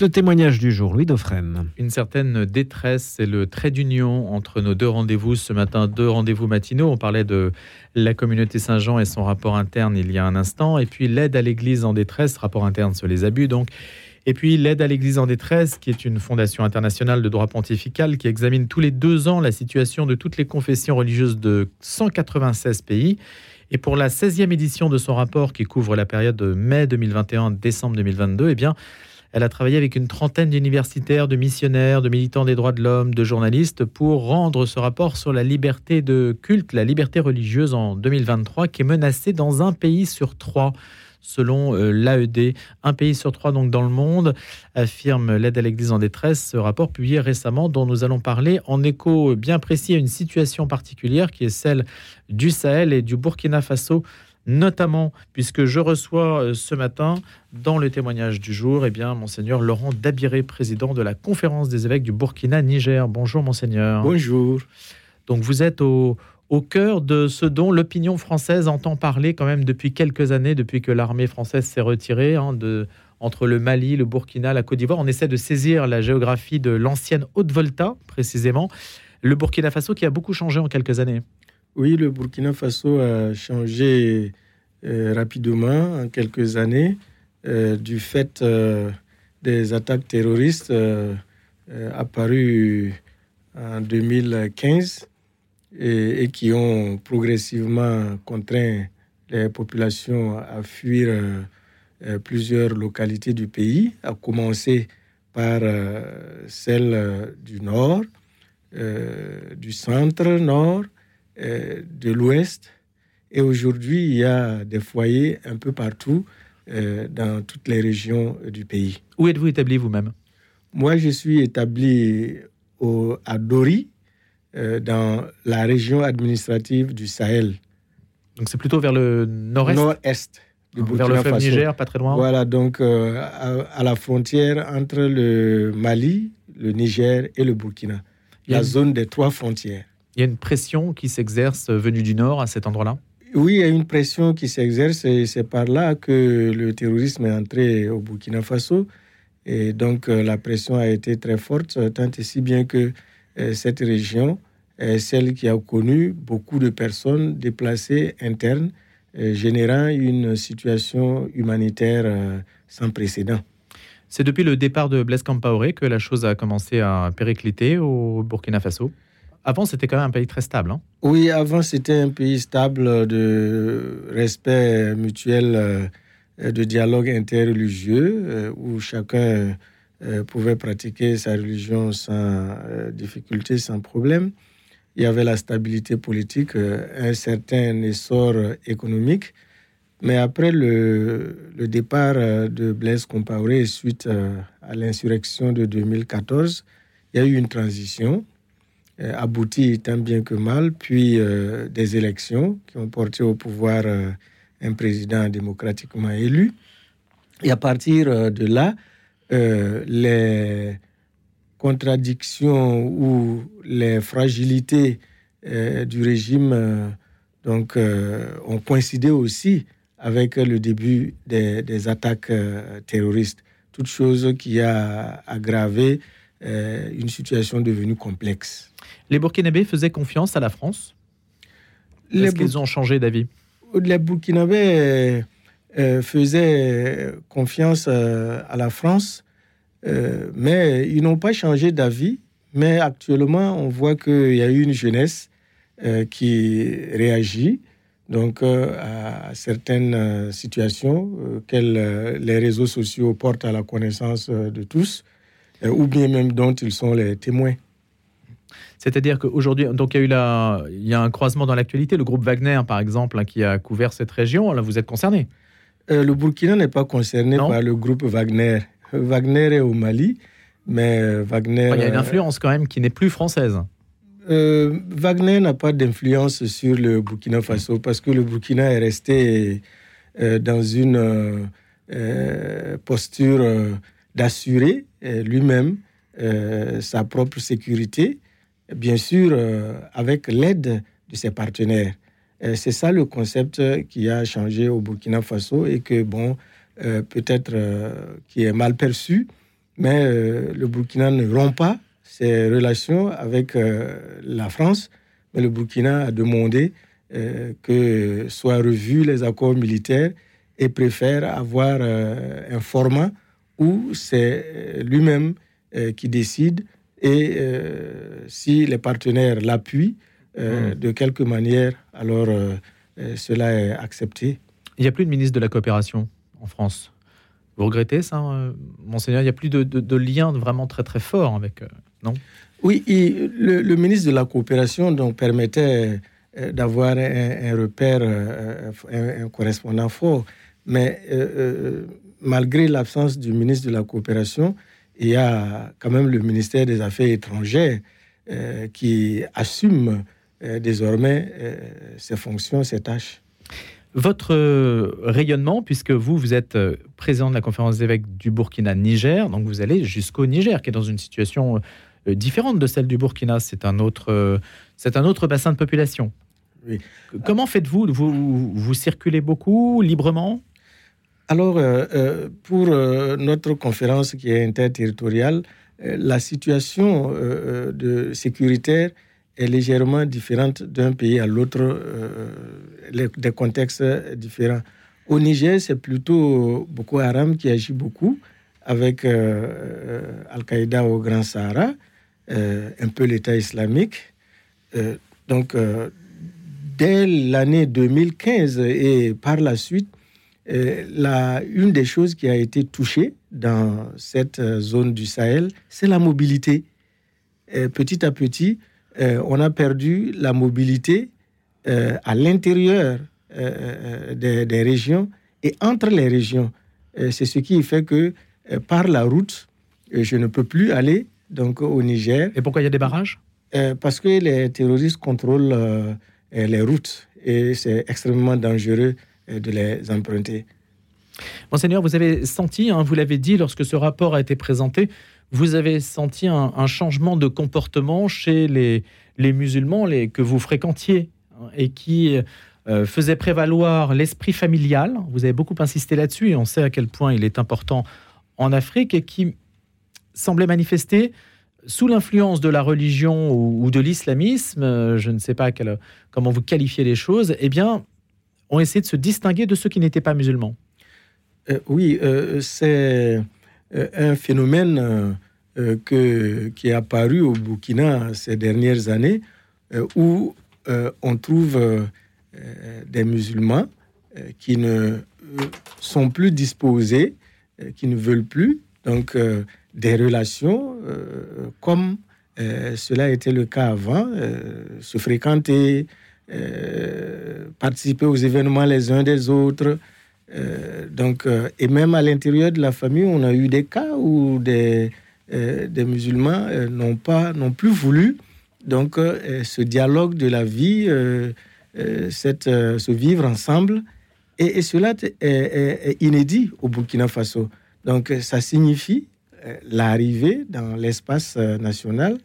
Le témoignage du jour, Louis Dauphren. Une certaine détresse, c'est le trait d'union entre nos deux rendez-vous ce matin, deux rendez-vous matinaux. On parlait de la communauté Saint-Jean et son rapport interne il y a un instant, et puis l'aide à l'Église en détresse, rapport interne sur les abus donc. Et puis l'aide à l'Église en détresse, qui est une fondation internationale de droit pontifical qui examine tous les deux ans la situation de toutes les confessions religieuses de 196 pays. Et pour la 16e édition de son rapport qui couvre la période de mai 2021 décembre 2022, eh bien, elle a travaillé avec une trentaine d'universitaires, de missionnaires, de militants des droits de l'homme, de journalistes pour rendre ce rapport sur la liberté de culte, la liberté religieuse en 2023 qui est menacée dans un pays sur trois selon euh, l'AED. Un pays sur trois donc dans le monde, affirme l'aide à l'Église en détresse. Ce rapport publié récemment dont nous allons parler en écho bien précis à une situation particulière qui est celle du Sahel et du Burkina Faso notamment puisque je reçois euh, ce matin dans le témoignage du jour, eh bien, monseigneur Laurent Dabiré, président de la conférence des évêques du Burkina Niger. Bonjour monseigneur. Bonjour. Donc vous êtes au, au cœur de ce dont l'opinion française entend parler quand même depuis quelques années, depuis que l'armée française s'est retirée hein, de, entre le Mali, le Burkina, la Côte d'Ivoire. On essaie de saisir la géographie de l'ancienne Haute-Volta, précisément. Le Burkina Faso qui a beaucoup changé en quelques années. Oui, le Burkina Faso a changé euh, rapidement en quelques années euh, du fait euh, des attaques terroristes apparues en 2015 et, qui ont progressivement contraint les populations à fuir plusieurs localités du pays, à commencer par celle du nord, du centre-nord euh, de l'Ouest. Et aujourd'hui, il y a des foyers un peu partout euh, dans toutes les régions du pays. Où êtes-vous établi vous-même? Moi, je suis établi au, à Dori, euh, dans la région administrative du Sahel. Donc c'est plutôt vers le nord-est? Nord-est. Vers le fleuve Niger, pas très loin Voilà, donc à, à, la frontière entre le Mali, le Niger et le Burkina. La zone des trois frontières. Il y a une pression qui s'exerce venue du Nord à cet endroit-là? Oui, il y a une pression qui s'exerce et c'est par là que le terrorisme est entré au Burkina Faso. Et donc euh, la pression a été très forte, tant et si bien que euh, cette région est celle qui a connu beaucoup de personnes déplacées internes, euh, générant une situation humanitaire sans précédent. C'est depuis le départ de Blaise Compaoré que la chose a commencé à péricliter au Burkina Faso? Avant, c'était quand même un pays très stable. Hein. oui, avant, c'était un pays stable de respect mutuel, euh, de dialogue interreligieux, euh, où chacun euh, pouvait pratiquer sa religion sans difficulté, sans problème. Il y avait la stabilité politique, un certain essor économique. Mais après le, le départ de Blaise Compaoré suite à l'insurrection de 2014, il y a eu une transition abouti tant bien que mal, puis euh, des élections qui ont porté au pouvoir euh, un président démocratiquement élu. Et à partir de là, les contradictions ou les fragilités du régime donc, ont coïncidé aussi avec le début des, des attaques terroristes. Toute chose qui a aggravé une situation devenue complexe. Les Burkinabés faisaient confiance à la France? Est-ce qu'ils ont changé d'avis? Les Burkinabés euh, faisaient confiance euh, à la France, euh, mais ils n'ont pas changé d'avis. Mais actuellement, on voit qu'il y a eu une jeunesse qui réagit donc à certaines situations que les réseaux sociaux portent à la connaissance de tous, ou bien même dont ils sont les témoins. C'est-à-dire qu'aujourd'hui, donc il y a eu la, il y a un croisement dans l'actualité. Le groupe Wagner, par exemple, hein, qui a couvert cette région, là, vous êtes concerné? Euh, Le Burkina n'est pas concerné par le groupe Wagner. Wagner est au Mali, mais Wagner. il y a une influence quand même qui n'est plus française. Euh, Wagner n'a pas d'influence sur le Burkina Faso parce que le Burkina est resté euh, dans une posture d'assurer lui-même sa propre sécurité bien sûr euh, avec l'aide de ses partenaires. C'est ça le concept qui a changé au Burkina Faso et que, bon, euh, peut-être euh, qui est mal perçu, Mais le Burkina ne rompt pas ses relations avec la France, mais le Burkina a demandé que soient revus les accords militaires et préfère avoir un format où c'est lui-même qui décide et si les partenaires l'appuient, hmm. de quelque manière, alors cela est accepté. Il n'y a plus de ministre de la coopération en France. Vous regrettez ça, euh, monseigneur? Il n'y a plus de, de, lien vraiment très très fort avec, euh, non? Oui, le, ministre de la coopération donc, permettait euh, d'avoir un, repère, un, correspondant fort. Mais malgré l'absence du ministre de la coopération, il y a quand même le ministère des Affaires étrangères qui assume désormais ses fonctions, ses tâches. Votre euh, rayonnement, puisque vous, vous êtes euh, président de la conférence des évêques du Burkina-Niger, donc vous allez jusqu'au Niger, qui est dans une situation euh, différente de celle du Burkina. C'est un autre, c'est un autre bassin de population. Comment faites-vous? Vous, vous circulez beaucoup, librement? Alors, pour notre conférence qui est interterritoriale, la situation de sécuritaire est légèrement différente d'un pays à l'autre, euh, des contextes différents. Au Niger, c'est plutôt Boko Haram qui agit beaucoup avec euh, euh, Al-Qaïda au Grand Sahara, un peu l'État islamique. donc, dès l'année 2015 et par la suite, la, une des choses qui a été touchée dans cette zone du Sahel, c'est la mobilité. petit à petit, euh, on a perdu la mobilité euh, à l'intérieur euh, des, régions et entre les régions. C'est ce qui fait que par la route, je ne peux plus aller donc au Niger. Et pourquoi il y a des barrages? Parce que les terroristes contrôlent les routes et c'est extrêmement dangereux de les emprunter. Monseigneur, vous avez senti, hein, vous l'avez dit lorsque ce rapport a été présenté, vous avez senti un, changement de comportement chez les, les musulmans que vous fréquentiez hein, et qui euh, faisaient prévaloir l'esprit familial. Vous avez beaucoup insisté là-dessus et on sait à quel point il est important en Afrique et qui semblait manifester sous l'influence de la religion ou, de l'islamisme, euh, je ne sais pas comment vous qualifiez les choses, eh bien, ont essayé de se distinguer de ceux qui n'étaient pas musulmans. Euh, oui, c'est un phénomène euh, qui est apparu au Burkina ces dernières années, euh, où euh, on trouve des musulmans qui ne sont plus disposés, qui ne veulent plus, donc des relations comme cela était le cas avant, se fréquenter, participer aux événements les uns des autres. donc, et même à l'intérieur de la famille, on a eu des cas où des, euh, musulmans euh, n'ont pas, n'ont plus voulu donc euh, ce dialogue de la vie, cette, ce vivre ensemble, et, cela est, inédit au Burkina Faso. Donc ça signifie l'arrivée dans l'espace national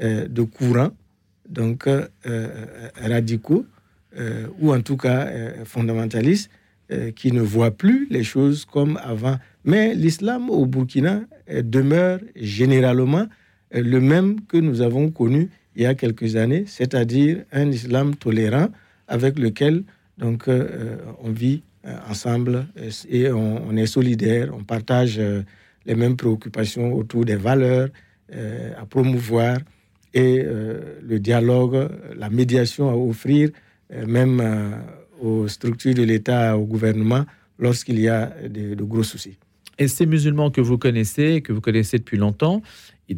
de courants donc radicaux ou en tout cas fondamentalistes qui ne voient plus les choses comme avant. Mais l'islam au Burkina euh, demeure généralement euh, le même que nous avons connu il y a quelques années, c'est-à-dire un islam tolérant avec lequel donc, euh, on vit ensemble et on, est solidaire, on partage les mêmes préoccupations autour des valeurs à promouvoir et le dialogue, la médiation à offrir, même aux structures de l'État, au gouvernement, lorsqu'il y a de gros soucis. Et ces musulmans que vous connaissez, que vous connaissez depuis longtemps,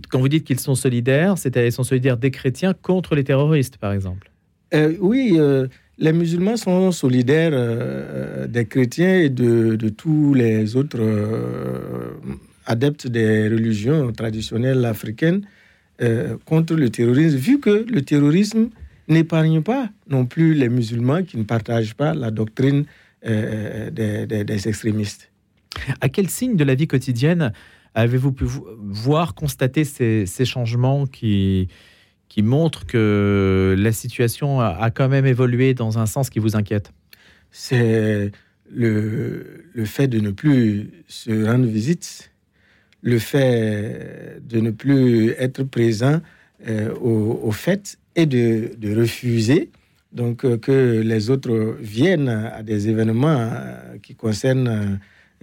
quand vous dites qu'ils sont solidaires, c'est-à-dire sont solidaires des chrétiens contre les terroristes, par exemple euh, Oui, euh, les musulmans sont solidaires euh, des chrétiens et de, de tous les autres adeptes des religions traditionnelles africaines contre le terrorisme, vu que le terrorisme n'épargne pas non plus les musulmans qui ne partagent pas la doctrine des, des extrémistes. À quel signe de la vie quotidienne avez-vous pu voir, constater ces, changements qui, qui montrent que la situation a, quand même évolué dans un sens qui vous inquiète? C'est le, le, fait de ne plus se rendre visite, le fait de ne plus être présent aux au fêtes et de, refuser donc que les autres viennent à des événements qui concernent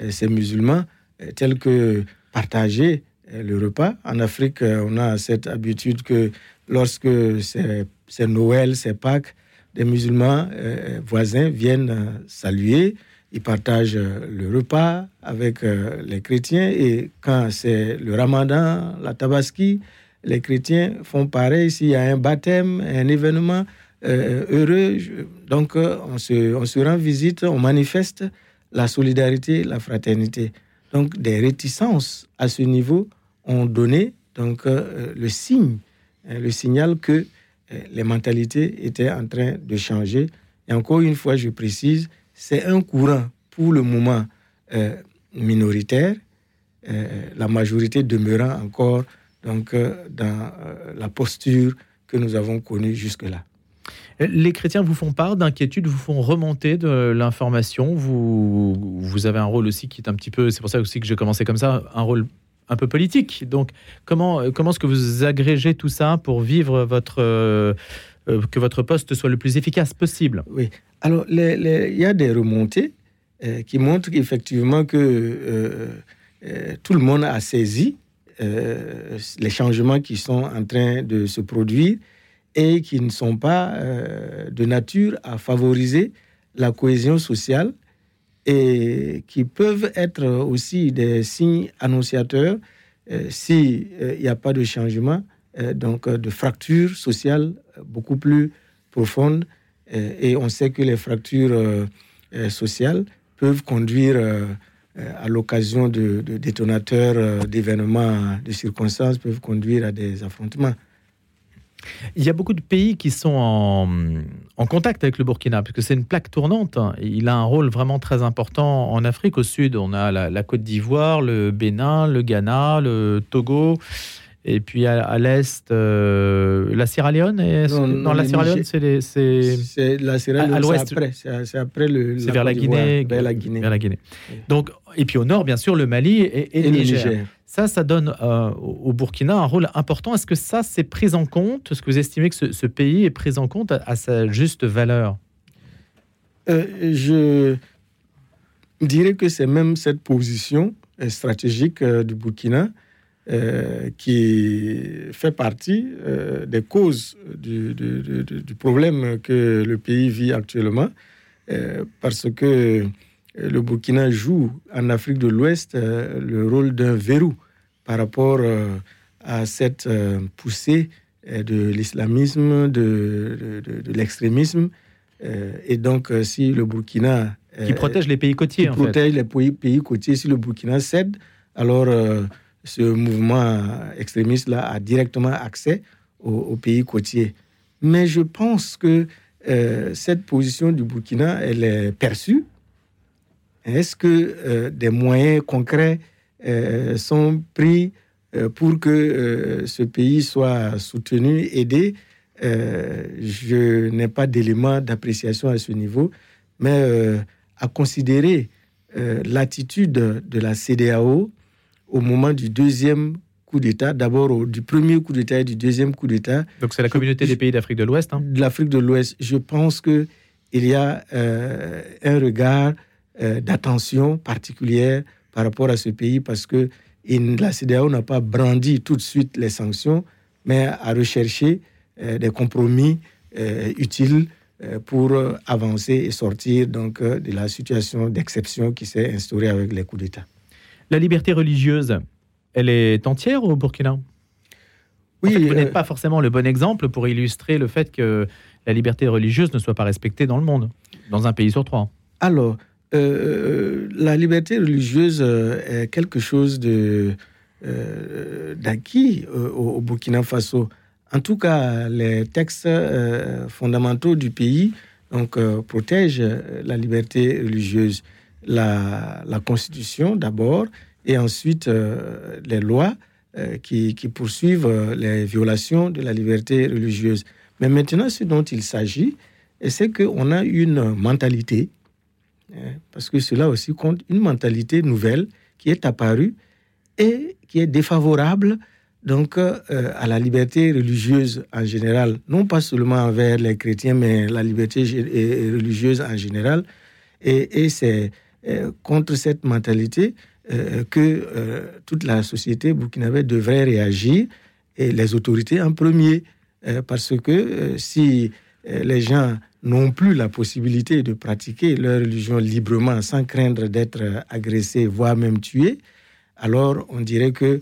ces musulmans, tels que partager le repas. En Afrique, on a cette habitude que lorsque c'est Noël, c'est Pâques, des musulmans euh, voisins viennent euh, saluer, ils partagent euh, le repas avec les chrétiens et quand c'est le ramadan, la tabaski, les chrétiens font pareil s'il y a un baptême, un événement heureux. Donc on se, rend visite, on manifeste la solidarité, la fraternité. Donc des réticences à ce niveau ont donné donc le signe, hein, le signal que euh, les mentalités étaient en train de changer. Et encore une fois, je précise, c'est un courant pour le moment euh, minoritaire, euh, la majorité demeurant encore donc, dans la posture que nous avons connue jusque-là. Les chrétiens vous font part d'inquiétudes, vous font remonter de l'information. Vous, vous avez un rôle aussi qui est un petit peu, c'est pour ça aussi que j'ai commencé comme ça, un rôle un peu politique. Donc, comment, euh, comment est-ce que vous agrégez tout ça pour vivre votre, euh, euh, que votre poste soit le plus efficace possible Oui. Alors, il y a des remontées qui montrent effectivement que tout le monde a saisi les changements qui sont en train de se produire et qui ne sont pas de nature à favoriser la cohésion sociale et qui peuvent être aussi des signes annonciateurs euh, s'il n'y a pas de changement, euh, donc euh, de fractures sociales beaucoup plus profondes. et on sait que les fractures sociales peuvent conduire à l'occasion de, détonateurs, d'événements, de circonstances, peuvent conduire à des affrontements. Il y a beaucoup de pays qui sont en, contact avec le Burkina, puisque c'est une plaque tournante. Il a un rôle vraiment très important en Afrique. Au sud, on a la, Côte d'Ivoire, le Bénin, le Ghana, le Togo. Et puis à, l'est, euh, la Sierra Leone Non, la Sierra Leone, c'est C'est la Sierra Leone, c'est après, c'est après le. C'est vers la Guinée, vers la Guinée. Vers la Guinée. Donc, et puis au nord, bien sûr, le Mali et, le Niger. Ça, ça donne euh, au Burkina un rôle important. Est-ce que ça, c'est pris en compte? Est-ce que vous estimez que ce, pays est pris en compte à, sa juste valeur? Euh, Je dirais que c'est même cette position stratégique du Burkina qui fait partie des causes du, du, problème que le pays vit actuellement, parce que le Burkina joue en Afrique de l'Ouest le rôle d'un verrou par rapport euh, à cette euh, poussée euh, de l'islamisme, de, de, l'extrémisme. et donc, si le Burkina... qui protège les pays côtiers, qui protège les pays, pays, côtiers, si le Burkina cède, alors ce mouvement extrémiste-là a directement accès aux, pays côtiers. Mais je pense que cette position du Burkina, elle est perçue. Est-ce que des moyens concrets euh, sont pris euh, pour que euh, ce pays soit soutenu, aidé? je n'ai pas d'éléments d'appréciation à ce niveau, mais à considérer l'attitude de la CDAO au moment du deuxième coup d'État, d'abord du premier coup d'État et du deuxième coup d'État. Donc c'est la communauté des pays d'Afrique de l'Ouest. Hein. De l'Afrique de l'Ouest. Je pense que il y a un regard d'attention particulière par rapport à ce pays parce que la CDAO n'a pas brandi tout de suite les sanctions, mais a recherché euh, des compromis euh, utiles euh, pour avancer et sortir donc de la situation d'exception qui s'est instaurée avec les coups d'État. La liberté religieuse, elle est entière au Burkina? Oui. vous n'êtes pas forcément le bon exemple pour illustrer le fait que la liberté religieuse ne soit pas respectée dans le monde, dans un pays sur trois. Alors, euh, la liberté religieuse euh, est quelque chose de euh, d'acquis au, Burkina Faso. En tout cas, les textes fondamentaux du pays donc, protègent la liberté religieuse. La, la Constitution d'abord, et ensuite les lois qui, qui, poursuivent les violations de la liberté religieuse. Mais maintenant, ce dont il s'agit, c'est qu'on a une mentalité Hein, parce que cela aussi compte une mentalité nouvelle qui est apparue et qui est défavorable donc euh, à la liberté religieuse en général, non pas seulement envers les chrétiens, mais la liberté religieuse en général. Et, c'est euh, contre cette mentalité euh, que toute la société burkinabé devrait réagir, et les autorités en premier, parce que si les gens n'ont plus la possibilité de pratiquer leur religion librement sans craindre d'être agressés, voire même tués, alors on dirait que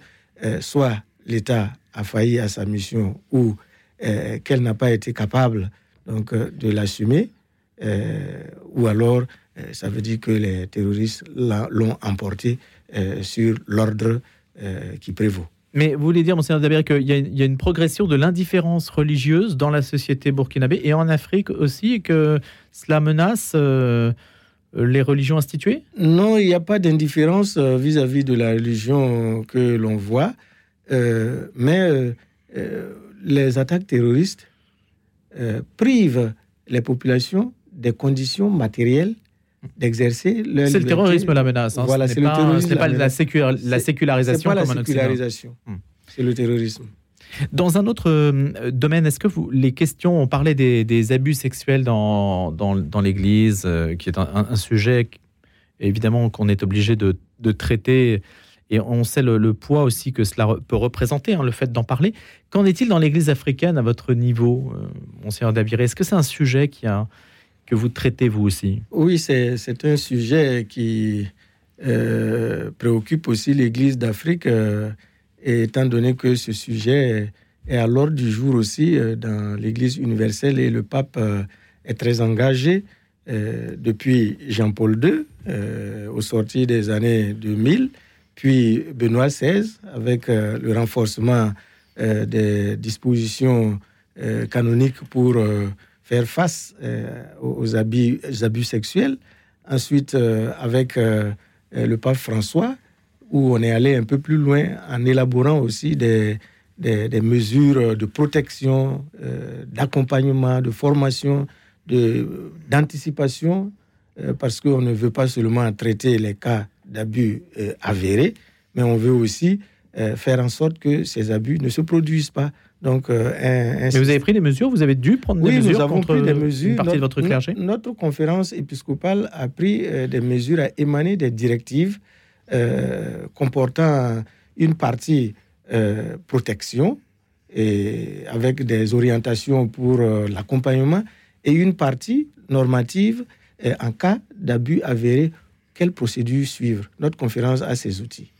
soit l'État a failli à sa mission ou euh, qu'elle n'a pas été capable donc, euh, de l'assumer, euh, ou alors ça veut dire que les terroristes l'ont emporté sur l'ordre qui prévaut. Mais vous voulez dire, Monseigneur Dabir, qu'il y, y, a une progression de l'indifférence religieuse dans la société burkinabé et en Afrique aussi, et que cela menace les religions instituées? Non, il n'y a pas d'indifférence vis-à-vis de la religion que l'on voit. Euh, mais euh, euh, les attaques terroristes privent les populations des conditions matérielles d'exercer leur C'est le terrorisme la menace. Hein. Voilà, c'est le terrorisme. Ce n'est pas la, sécularisation. C'est pas la sécularisation. Hmm. C'est le terrorisme. Dans un autre domaine, est-ce que vous, les questions, on parlait des, abus sexuels dans, dans, dans l'Église, qui est un, sujet évidemment qu'on est obligé de, de traiter et on sait le, poids aussi que cela peut représenter, hein, le fait d'en parler. Qu'en est-il dans l'Église africaine à votre niveau, euh, Monseigneur Dabiré Est-ce que c'est un sujet qui a, que vous traitez vous aussi Oui, c'est un sujet qui euh, préoccupe aussi l'Église d'Afrique, euh, étant donné que ce sujet est à l'ordre du jour aussi dans l'Église universelle et le pape est très engagé depuis Jean-Paul II, au sortir des années 2000 puis Benoît XVI, avec euh, le renforcement euh, des dispositions euh, canoniques pour faire face aux abus, sexuels. Ensuite, avec le pape François, où on est allé un peu plus loin en élaborant aussi des, des, mesures de protection, d'accompagnement, de formation, d'anticipation, parce qu'on ne veut pas seulement traiter les cas d'abus euh, avérés, mais on veut aussi euh, faire en sorte que ces abus ne se produisent pas. Donc, euh, mais vous avez pris des mesures Vous avez dû prendre des mesures contre pris des mesures. une partie de votre clergé Notre conférence épiscopale a pris des mesures à émaner des directives comportant une partie protection et avec des orientations pour l'accompagnement et une partie normative en cas d'abus avéré quelle procédure suivre? Notre conférence a ses outils.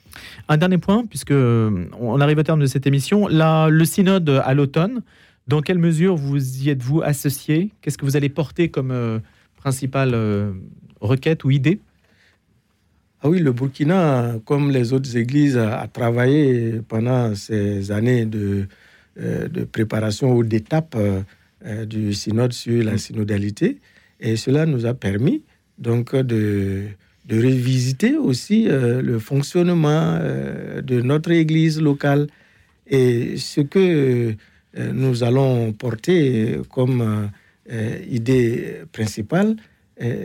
Un dernier point, puisque euh, on arrive au terme de cette émission. Le synode à l'automne, dans quelle mesure vous y êtes-vous associé? Qu'est-ce que vous allez porter comme euh, principale euh, requête ou idée? Ah oui, le Burkina, comme les autres églises, a, travaillé pendant ces années de, de préparation ou d'étape du synode sur la synodalité. Et cela nous a permis donc de, de revisiter aussi euh, le fonctionnement euh, de notre Église locale. Et ce que euh, nous allons porter comme idée principale,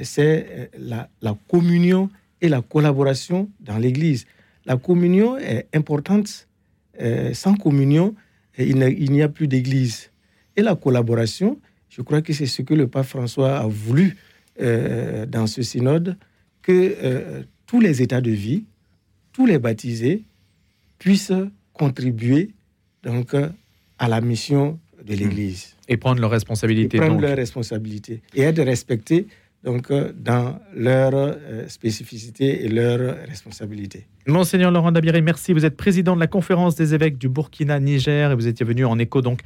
c'est la, la, communion et la collaboration dans l'Église. La communion est importante. sans communion, il n'y a plus d'Église. Et la collaboration, je crois que c'est ce que le pape François a voulu dans ce synode, que euh, tous les états de vie, tous les baptisés puissent contribuer donc à la mission de hmm. l'Église. Et prendre leurs responsabilités. prendre leurs responsabilités et être respectés donc, dans leurs euh, spécificités et leurs responsabilités. Monseigneur Laurent Dabiré, merci. Vous êtes président de la conférence des évêques du Burkina-Niger et vous étiez venu en écho donc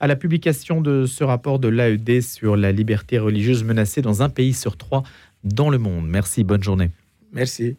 à la publication de ce rapport de l'AED sur la liberté religieuse menacée dans un pays sur trois dans le monde. Merci, bonne journée. Merci.